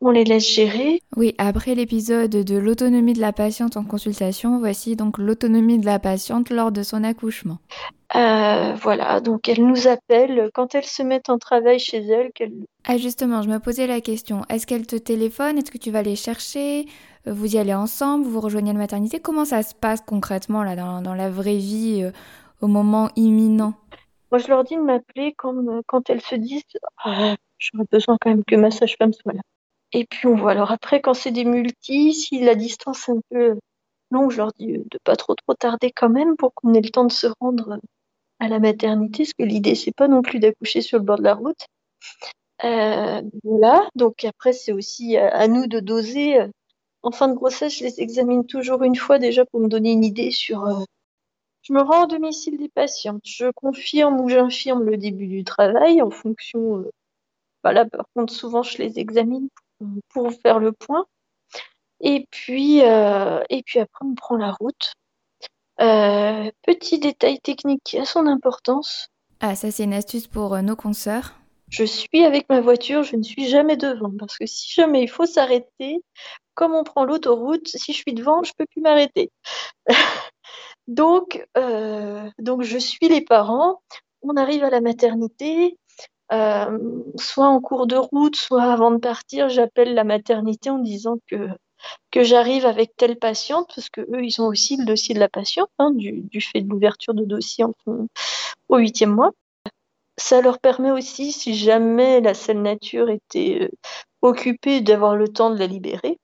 on les laisse gérer. Oui, après l'épisode de l'autonomie de la patiente en consultation, voici donc l'autonomie de la patiente lors de son accouchement. Euh, voilà. Donc, elles nous appellent quand elles se mettent en travail chez qu'elles- Ah justement, je me posais la question, est-ce qu'elle te téléphone? Est-ce que tu vas les chercher? Euh, Vous y allez ensemble? Vous vous rejoignez la maternité? Comment ça se passe concrètement là dans, dans la vraie vie euh, au moment imminent? Moi, je leur dis de m'appeler quand, quand elles se disent Ah, j'aurais besoin quand même que ma sage-femme soit là. Et puis on voit. Alors après, quand c'est des multis, si la distance est un peu, Donc, je leur dis euh, de pas trop trop tarder quand même pour qu'on ait le temps de se rendre euh, à la maternité, parce que l'idée, c'est pas non plus d'accoucher sur le bord de la route. Euh, voilà, donc après, c'est aussi à, nous de doser. En fin de grossesse, je les examine toujours une fois déjà pour me donner une idée sur. Je me rends au domicile des patientes, je confirme ou j'infirme le début du travail en fonction. euh, bah là, par contre, souvent, je les examine pour, pour faire le point. Et puis, euh, et puis après, on prend la route. Euh, petit détail technique qui a son importance. Ah, ça c'est une astuce pour euh, nos consoeurs. Je suis avec ma voiture, je ne suis jamais devant parce que si jamais il faut s'arrêter, comme on prend l'autoroute, si je suis devant, je peux plus m'arrêter. donc, donc je suis les parents. On arrive à la maternité, euh, soit en cours de route, soit avant de partir, j'appelle la maternité en disant que que j'arrive avec telle patiente, parce que eux, ils ont aussi le dossier de la patiente, hein, du, fait de l'ouverture de dossier en, au huitième mois. Ça leur permet aussi, si jamais la salle nature était euh, occupée, d'avoir le temps de la libérer.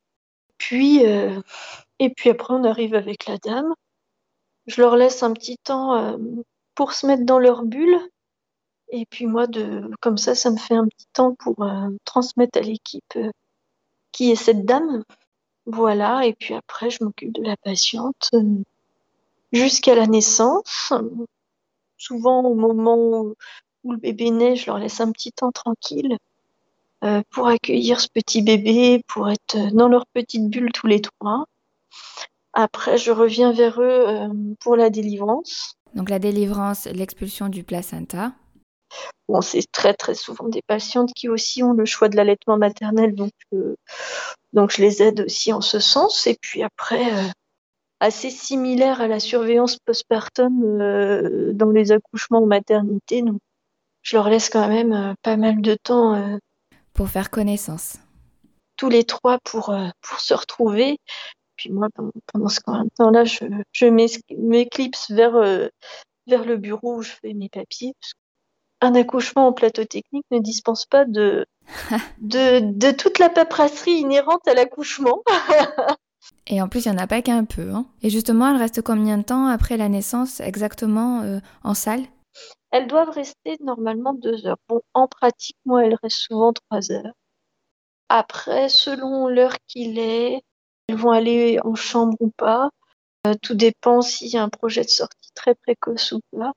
Puis, euh, et puis après, on arrive avec la dame. Je leur laisse un petit temps pour se mettre dans leur bulle. Et puis moi, de, comme ça, ça me fait un petit temps pour euh, transmettre à l'équipe euh, qui est cette dame. Voilà, et puis après, je m'occupe de la patiente euh, jusqu'à la naissance. Souvent, au moment où le bébé naît, je leur laisse un petit temps tranquille pour accueillir ce petit bébé, pour être dans leur petite bulle tous les trois. Après, je reviens vers eux pour la délivrance. Donc la délivrance, l'expulsion du placenta. Bon, c'est très très souvent des patientes qui aussi ont le choix de l'allaitement maternel, donc, euh, donc je les aide aussi en ce sens. Et puis après, euh, assez similaire à la surveillance postpartum euh, dans les accouchements en maternité, donc je leur laisse quand même pas mal de temps Pour faire connaissance. tous les trois pour, pour se retrouver. Puis moi, pendant, ce temps-là, je, je m'éclipse vers, vers le bureau où je fais mes papiers. parce qu'un accouchement en plateau technique ne dispense pas de, de, de toute la paperasserie inhérente à l'accouchement. Et en plus, il n'y en a pas qu'un peu. hein. Et justement, elle reste combien de temps après la naissance exactement euh, en salle? Elles doivent rester normalement deux heures. Bon, en pratique, moi, elles restent souvent trois heures. Après, selon l'heure qu'il est, elles vont aller en chambre ou pas. Euh, tout dépend s'il y a un projet de sortie très précoce ou pas.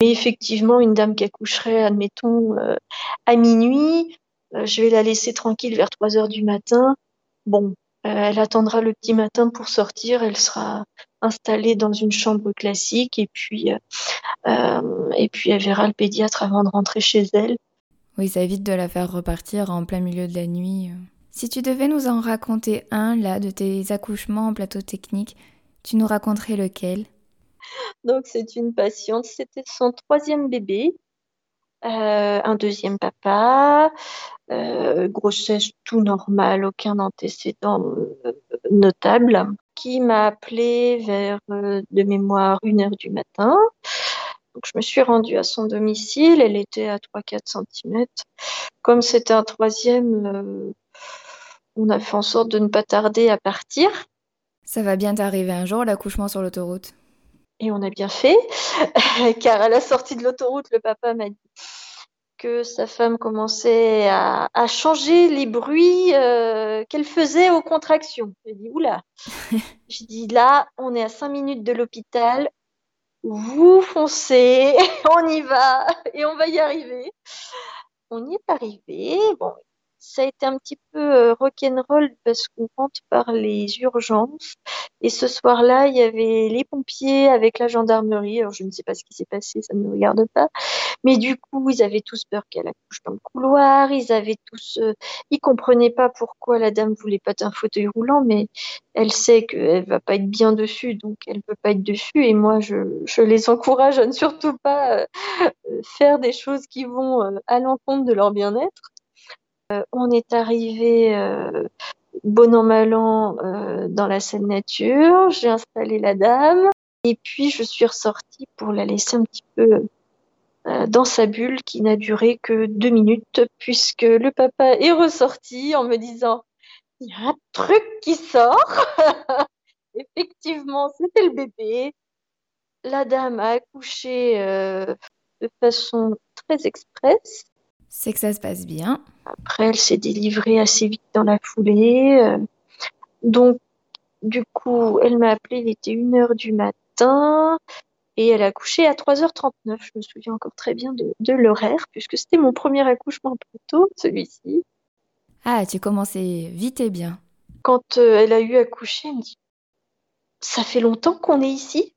Mais effectivement, une dame qui accoucherait, admettons, euh, à minuit, euh, je vais la laisser tranquille vers 3 heures du matin. Bon, euh, elle attendra le petit matin pour sortir, elle sera installée dans une chambre classique et puis, et puis elle verra le pédiatre avant de rentrer chez elle. Oui, ça évite de la faire repartir en plein milieu de la nuit. Si tu devais nous en raconter un, là, de tes accouchements en plateau technique, tu nous raconterais lequel? Donc c'est une patiente, c'était son troisième bébé, euh, un deuxième papa, euh, grossesse tout normal, aucun antécédent euh, notable, qui m'a appelé vers de mémoire une heure du matin. Donc je me suis rendue à son domicile, elle était à 3-4 cm. Comme c'était un troisième, on a fait en sorte de ne pas tarder à partir. Ça va bien t'arriver un jour, l'accouchement sur l'autoroute? Et on a bien fait, car à la sortie de l'autoroute, le papa m'a dit que sa femme commençait à, à changer les bruits euh, qu'elle faisait aux contractions. J'ai dit, oula. J'ai dit, là, on est à cinq minutes de l'hôpital. Vous foncez, on y va, et on va y arriver. On y est arrivé. Bon, ça a été un petit peu euh, rock'n'roll parce qu'on rentre par les urgences. Et ce soir-là, il y avait les pompiers avec la gendarmerie. Alors, je ne sais pas ce qui s'est passé, ça ne me regarde pas. Mais du coup, ils avaient tous peur qu'elle accouche dans le couloir. Ils avaient tous, euh, ils comprenaient pas pourquoi la dame voulait pas d'un fauteuil roulant, mais elle sait qu'elle va pas être bien dessus, donc elle veut pas être dessus. Et moi, je, les encourage à ne surtout pas euh, faire des choses qui vont à l'encontre de leur bien-être. Euh, on est arrivé euh, bon an mal an euh, dans la scène nature. J'ai installé la dame et puis je suis ressortie pour la laisser un petit peu dans sa bulle qui n'a duré que deux minutes puisque le papa est ressorti en me disant il y a un truc qui sort. Effectivement, c'était le bébé. La dame a accouché de façon très express. C'est que ça se passe bien. Après, elle s'est délivrée assez vite dans la foulée. euh. donc, du coup, elle m'a appelé, il était 1h du matin. Et elle a accouché à 3h39. Je me souviens encore très bien de, de l'horaire, puisque c'était mon premier accouchement plus tôt, celui-ci. Ah, tu commençais vite et bien. Quand euh, elle a eu accouché, elle me dit Ça fait longtemps qu'on est ici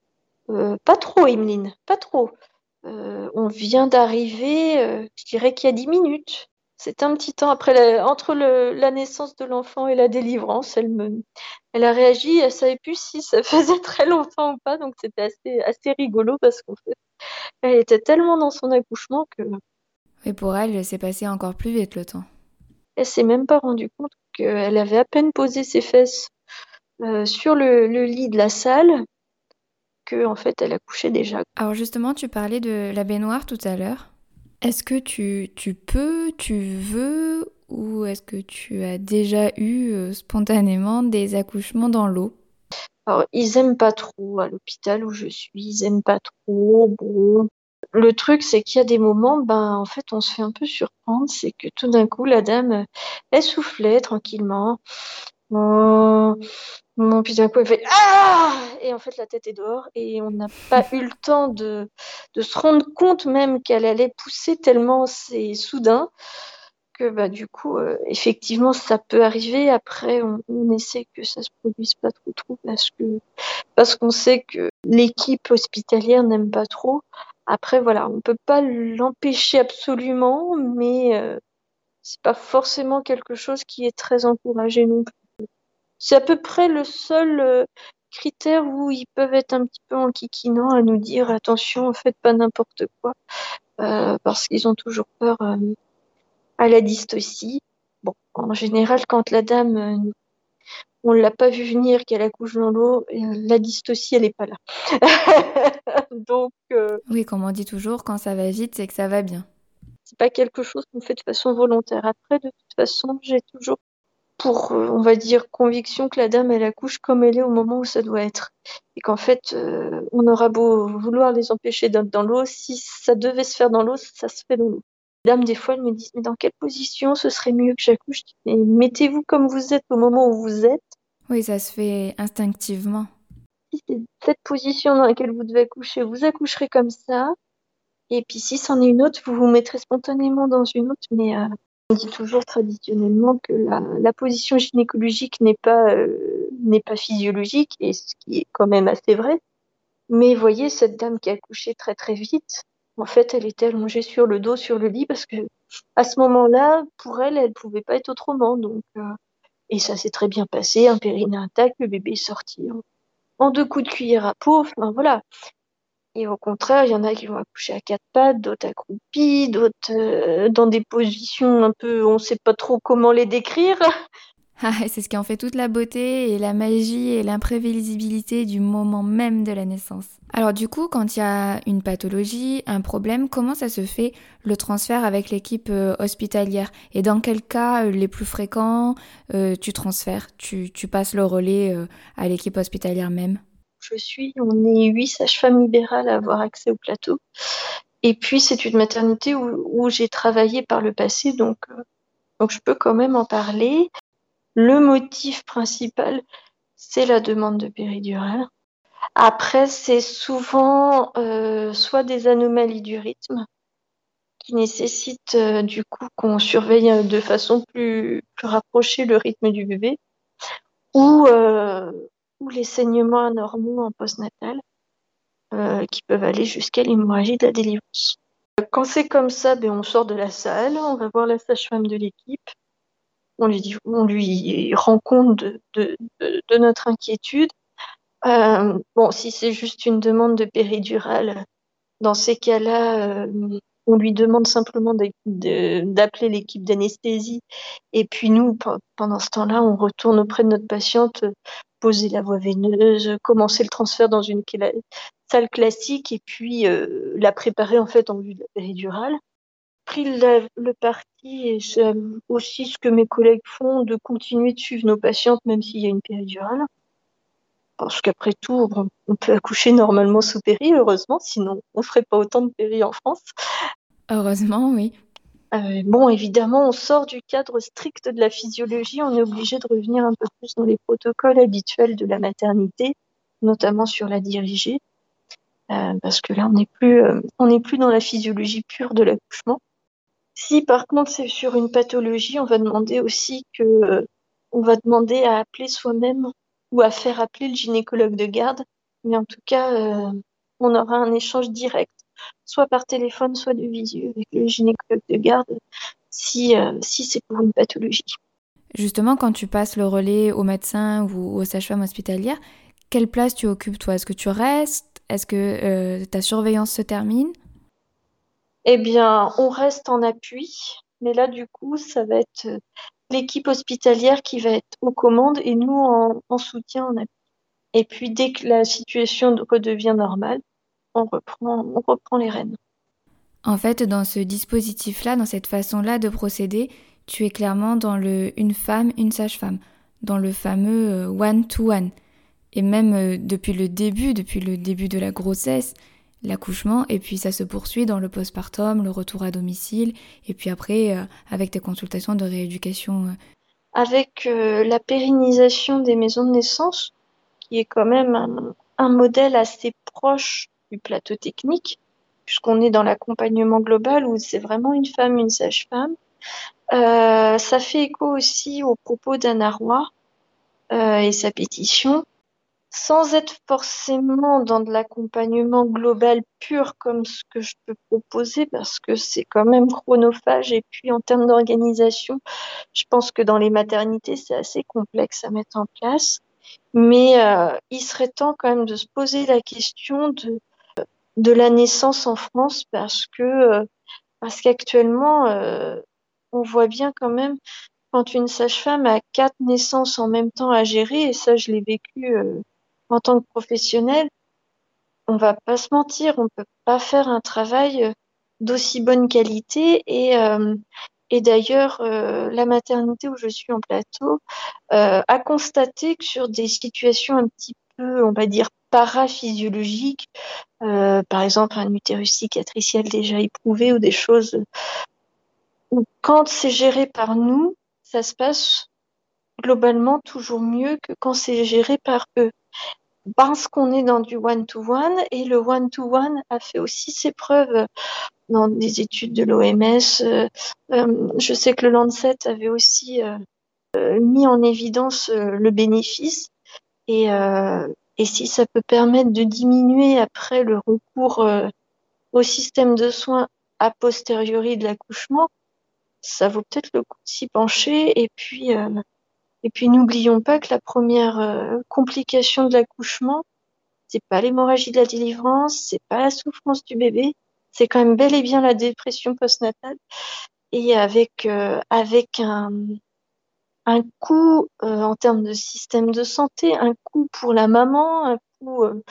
Euh, Pas trop, Emeline, pas trop. Euh, on vient d'arriver, euh, je dirais qu'il y a 10 minutes. C'était un petit temps après la- entre le- la naissance de l'enfant et la délivrance. Elle, me, elle a réagi, elle savait plus si ça faisait très longtemps ou pas, donc c'était assez, assez rigolo parce qu'en fait, elle était tellement dans son accouchement que Et pour elle, c'est passé encore plus vite le temps. Elle s'est même pas rendue compte qu'elle avait à peine posé ses fesses euh, sur le, le lit de la salle que en fait elle accouchait déjà. Alors justement, tu parlais de la baignoire tout à l'heure. Est-ce que tu, tu peux, tu veux, ou est-ce que tu as déjà eu euh, spontanément des accouchements dans l'eau? Alors ils aiment pas trop à l'hôpital où je suis, ils aiment pas trop. Bon, le truc c'est qu'il y a des moments, ben en fait on se fait un peu surprendre, c'est que tout d'un coup la dame elle soufflait tranquillement. Oh, puis d'un coup elle fait Ah! Et en fait la tête est dehors et on n'a pas eu le temps de, se rendre compte même qu'elle allait pousser tellement c'est soudain que bah du coup euh, effectivement ça peut arriver. Après on, on essaie que ça se produise pas trop trop parce que parce qu'on sait que l'équipe hospitalière n'aime pas trop. Après voilà, on peut pas l'empêcher absolument, mais euh, c'est pas forcément quelque chose qui est très encouragé non plus. C'est à peu près le seul euh, critère où ils peuvent être un petit peu enquiquinants à nous dire attention, faites pas n'importe quoi, euh, parce qu'ils ont toujours peur euh, à la dystocie. Bon, en général, quand la dame, euh, on l'a pas vu venir, qu'elle accouche dans l'eau, la dystocie, elle est pas là. Donc, Oui, comme on dit toujours, quand ça va vite, c'est que ça va bien. c'est pas quelque chose qu'on fait de façon volontaire. Après, de toute façon, j'ai toujours pour, euh, on va dire, conviction que la dame, elle accouche comme elle est au moment où ça doit être. Et qu'en fait, euh, on aura beau vouloir les empêcher d'être dans l'eau, si ça devait se faire dans l'eau, ça se fait dans l'eau. Les dames, des fois, elles me disent, mais dans quelle position ce serait mieux que j'accouche? Mais mettez-vous comme vous êtes au moment où vous êtes. Oui, ça se fait instinctivement. Si c'est cette position dans laquelle vous devez accoucher, vous accoucherez comme ça. Et puis si c'en est une autre, vous vous mettrez spontanément dans une autre. Mais euh, on dit toujours traditionnellement que la, position gynécologique n'est pas, euh, pas physiologique, et ce qui est quand même assez vrai. Mais voyez, cette dame qui a accouché très très vite, en fait, elle était allongée sur le dos, sur le lit, parce que à ce moment-là, pour elle, elle pouvait pas être autrement. Donc, euh, et ça s'est très bien passé, un périnée intact, le bébé est sorti en, en deux coups de cuillère à peau. Enfin voilà. Et au contraire, il y en a qui vont accoucher à quatre pattes, d'autres accroupis, d'autres euh, dans des positions un peu, on sait pas trop comment les décrire. Ah, c'est ce qui en fait toute la beauté et la magie et l'imprévisibilité du moment même de la naissance. Alors du coup, quand il y a une pathologie, un problème, comment ça se fait le transfert avec l'équipe euh, hospitalière? Et dans quel cas euh, les plus fréquents tu transfères tu, passes le relais à l'équipe hospitalière même? Je suis, on est huit sages-femmes libérales à avoir accès au plateau. Et puis c'est une maternité où, j'ai travaillé par le passé, donc, euh, donc je peux quand même en parler. Le motif principal, c'est la demande de péridurale. Après, c'est souvent euh, soit des anomalies du rythme qui nécessitent euh, du coup qu'on surveille de façon plus, rapprochée le rythme du bébé, ou, les saignements anormaux en postnatal euh, qui peuvent aller jusqu'à l'hémorragie de la délivrance. Quand c'est comme ça, ben, on sort de la salle, on va voir la sage-femme de l'équipe, on lui, dit, on lui rend compte de, de, notre inquiétude. Euh, bon, si c'est juste une demande de péridurale, dans ces cas-là, euh, on lui demande simplement d'appeler l'équipe d'anesthésie. Et puis nous, pe- pendant ce temps-là, on retourne auprès de notre patiente, poser la voie veineuse, commencer le transfert dans une salle classique et puis euh, la préparer en fait en vue de la péridurale. Pris le parti, et aussi ce que mes collègues font, de continuer de suivre nos patientes même s'il y a une péridurale. Parce qu'après tout, on peut accoucher normalement sous péri, heureusement, sinon on ne ferait pas autant de péri en France. Heureusement, oui. Euh, bon, évidemment, on sort du cadre strict de la physiologie, on est obligé de revenir un peu plus dans les protocoles habituels de la maternité, notamment sur la dirigée, euh, parce que là, on n'est plus, euh, plus dans la physiologie pure de l'accouchement. Si par contre c'est sur une pathologie, on va demander aussi que, on va demander à appeler soi-même ou à faire appeler le gynécologue de garde, mais en tout cas, on aura un échange direct, soit par téléphone, soit de visu avec le gynécologue de garde, si, euh, si c'est pour une pathologie. Justement, quand tu passes le relais au médecin ou aux sages-femmes hospitalières, quelle place tu occupes toi? Est-ce que tu restes? Est-ce que euh, ta surveillance se termine? Eh bien, on reste en appui, mais là, du coup, ça va être euh, l'équipe hospitalière qui va être aux commandes et nous en, en soutien, en appui. Et puis, dès que la situation redevient normale, on reprend, on reprend les rênes. En fait, dans ce dispositif-là, dans cette façon-là de procéder, tu es clairement dans le une femme, une sage-femme, dans le fameux one-to-one. Et même euh, depuis le début, depuis le début de la grossesse, l'accouchement, et puis ça se poursuit dans le postpartum, le retour à domicile, et puis après euh, avec tes consultations de rééducation. euh. Avec euh, la pérennisation des maisons de naissance, qui est quand même un, un modèle assez proche plateau technique, puisqu'on est dans l'accompagnement global où c'est vraiment une femme, une sage-femme. Euh, ça fait écho aussi aux propos d'Anna Roy euh, et sa pétition, sans être forcément dans de l'accompagnement global pur comme ce que je peux proposer, parce que c'est quand même chronophage et puis en termes d'organisation, je pense que dans les maternités, c'est assez complexe à mettre en place. Mais euh, il serait temps quand même de se poser la question de, de la naissance en France parce que euh, parce qu'actuellement, euh, on voit bien quand même quand une sage-femme a quatre naissances en même temps à gérer, et ça je l'ai vécu euh, en tant que professionnelle, on va pas se mentir, on peut pas faire un travail d'aussi bonne qualité. Et et d'ailleurs, euh, la maternité où je suis en plateau euh, a constaté que sur des situations un petit peu, on va dire, paraphysiologiques, euh, par exemple un utérus cicatriciel déjà éprouvé ou des choses quand c'est géré par nous, ça se passe globalement toujours mieux que quand c'est géré par eux. Parce qu'on est dans du one-to-one et le one-to-one a fait aussi ses preuves dans des études de l'OMS. Euh, euh, je sais que le Lancet avait aussi euh, mis en évidence le bénéfice et, et si ça peut permettre de diminuer après le recours euh, au système de soins a posteriori de l'accouchement, ça vaut peut-être le coup de s'y pencher et puis euh, et puis n'oublions pas que la première euh, complication de l'accouchement, c'est pas l'hémorragie de la délivrance, c'est pas la souffrance du bébé, c'est quand même bel et bien la dépression postnatale. Et avec euh, avec un un coût euh, en termes de système de santé, un coût pour la maman, un coût euh,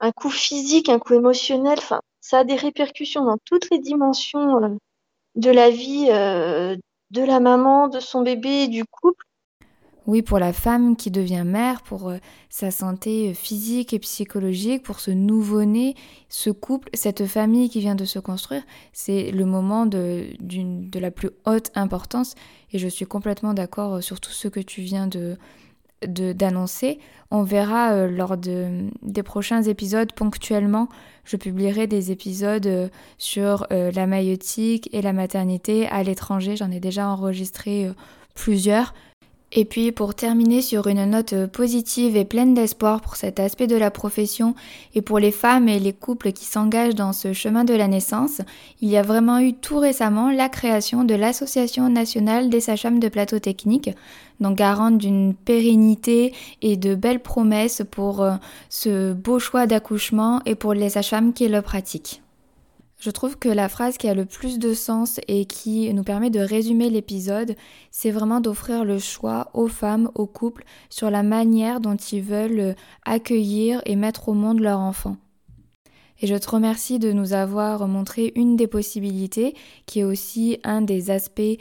un physique, un coût émotionnel. Enfin, ça a des répercussions dans toutes les dimensions euh, de la vie de la maman, de son bébé du couple. Oui, pour la femme qui devient mère, pour euh, sa santé euh, physique et psychologique, pour ce nouveau-né, ce couple, cette famille qui vient de se construire, c'est le moment de, la plus haute importance. Et je suis complètement d'accord euh, sur tout ce que tu viens de, d'annoncer. On verra lors de, des prochains épisodes ponctuellement. Je publierai des épisodes sur la maïotique et la maternité à l'étranger. J'en ai déjà enregistré plusieurs. Et puis pour terminer sur une note euh, positive et pleine d'espoir pour cet aspect de la profession et pour les femmes et les couples qui s'engagent dans ce chemin de la naissance, il y a vraiment eu tout récemment la création de l'Association nationale des sages-femmes de plateau technique, donc garante d'une pérennité et de belles promesses pour euh, ce beau choix d'accouchement et pour les sages-femmes qui le pratiquent. Je trouve que la phrase qui a le plus de sens et qui nous permet de résumer l'épisode, c'est vraiment d'offrir le choix aux femmes, aux couples, sur la manière dont ils veulent accueillir et mettre au monde leur enfant. Et je te remercie de nous avoir montré une des possibilités, qui est aussi un des aspects et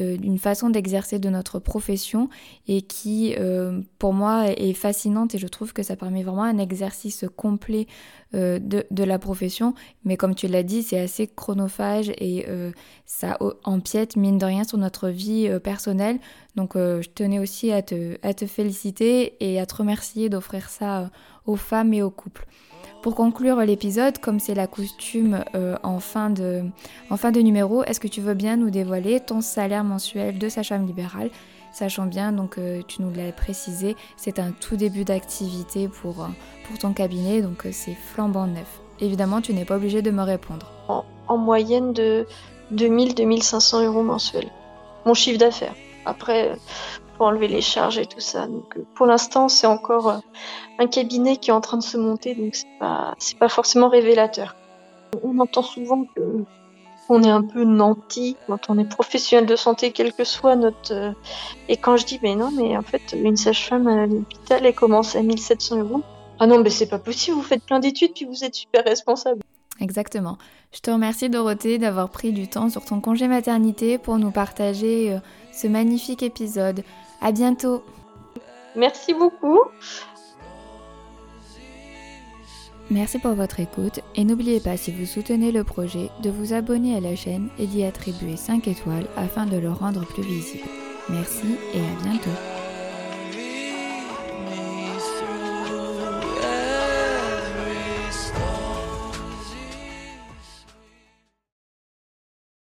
euh, une façon d'exercer de notre profession, et qui, euh, pour moi, est fascinante, et je trouve que ça permet vraiment un exercice complet euh, de, de, la profession. Mais comme tu l'as dit, c'est assez chronophage et ça empiète, mine de rien, sur notre vie personnelle. Donc je tenais aussi à te, à te féliciter et à te remercier d'offrir ça aux femmes et aux couples. Pour conclure l'épisode, comme c'est la coutume euh, en, fin de, en fin de numéro, est-ce que tu veux bien nous dévoiler ton salaire mensuel de sage-femme libérale? Sachant bien, donc euh, tu nous l'as précisé, c'est un tout début d'activité pour, euh, pour ton cabinet, donc c'est flambant neuf. Évidemment, tu n'es pas obligé de me répondre. En, en moyenne de 2000-2500 euros mensuels. Mon chiffre d'affaires. Après, enlever les charges et tout ça. Donc, euh, pour l'instant, c'est encore euh, un cabinet qui est en train de se monter, donc c'est pas, c'est pas forcément révélateur. On entend souvent que on est un peu nanti quand on est professionnel de santé, quel que soit notre. Euh, et quand je dis, mais non, mais en fait, une sage-femme à l'hôpital, elle commence à 1700 euros. Ah non, mais c'est pas possible, vous faites plein d'études, puis vous êtes super responsable. Exactement. Je te remercie Dorothée d'avoir pris du temps sur ton congé maternité pour nous partager ce magnifique épisode. À bientôt. Merci beaucoup. Merci pour votre écoute et n'oubliez pas si vous soutenez le projet de vous abonner à la chaîne et d'y attribuer 5 étoiles afin de le rendre plus visible. Merci et à bientôt.